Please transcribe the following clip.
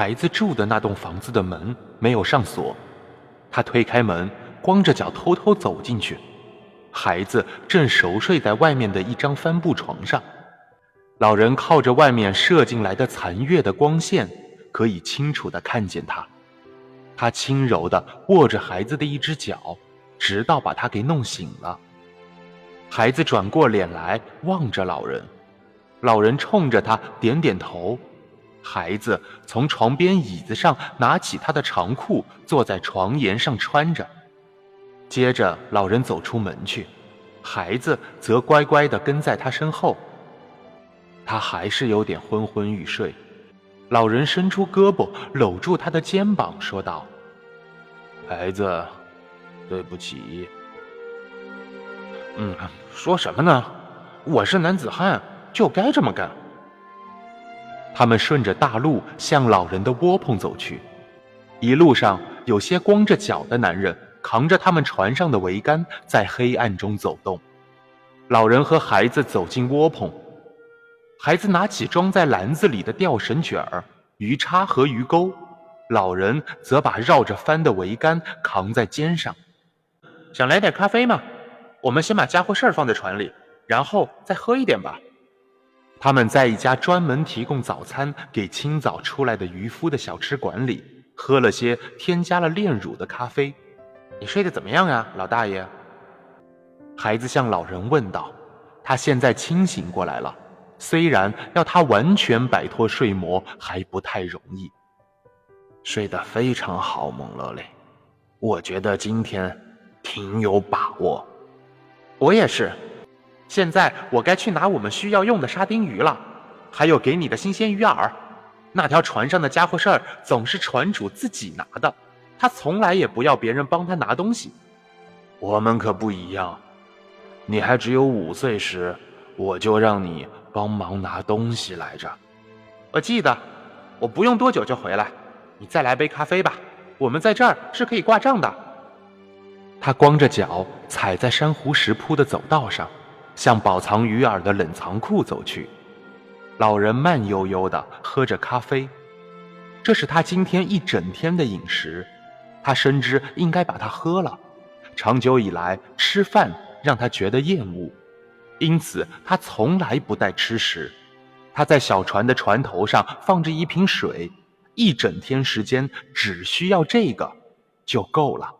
孩子住的那栋房子的门没有上锁，他推开门，光着脚偷偷走进去。孩子正熟睡在外面的一张帆布床上，老人靠着外面射进来的残月的光线，可以清楚地看见他。他轻柔地握着孩子的一只脚，直到把他给弄醒了。孩子转过脸来望着老人，老人冲着他点点头。孩子从床边椅子上拿起他的长裤，坐在床沿上穿着。接着，老人走出门去，孩子则乖乖地跟在他身后。他还是有点昏昏欲睡。老人伸出胳膊搂住他的肩膀，说道：“孩子，对不起。”“嗯，说什么呢？我是男子汉，就该这么干。”他们顺着大路向老人的窝棚走去，一路上有些光着脚的男人扛着他们船上的桅杆在黑暗中走动。老人和孩子走进窝棚，孩子拿起装在篮子里的吊绳卷儿、鱼叉和鱼钩，老人则把绕着帆的桅杆扛在肩上。想来点咖啡吗？我们先把家伙事儿放在船里，然后再喝一点吧。他们在一家专门提供早餐给清早出来的渔夫的小吃馆里，喝了些添加了炼乳的咖啡。你睡得怎么样呀，老大爷？孩子向老人问道。他现在清醒过来了，虽然要他完全摆脱睡魔还不太容易。睡得非常好，蒙勒雷。我觉得今天挺有把握。我也是。现在我该去拿我们需要用的沙丁鱼了，还有给你的新鲜鱼饵。那条船上的家伙事儿总是船主自己拿的，他从来也不要别人帮他拿东西。我们可不一样。你还只有五岁时，我就让你帮忙拿东西来着。我记得，我不用多久就回来。你再来杯咖啡吧，我们在这儿是可以挂账的。他光着脚踩在珊瑚石铺的走道上。向饱藏鱼饵的冷藏库走去，老人慢悠悠地喝着咖啡，这是他今天一整天的饮食。他深知应该把它喝了。长久以来，吃饭让他觉得厌恶，因此他从来不带吃食。他在小船的船头上放着一瓶水，一整天时间只需要这个就够了。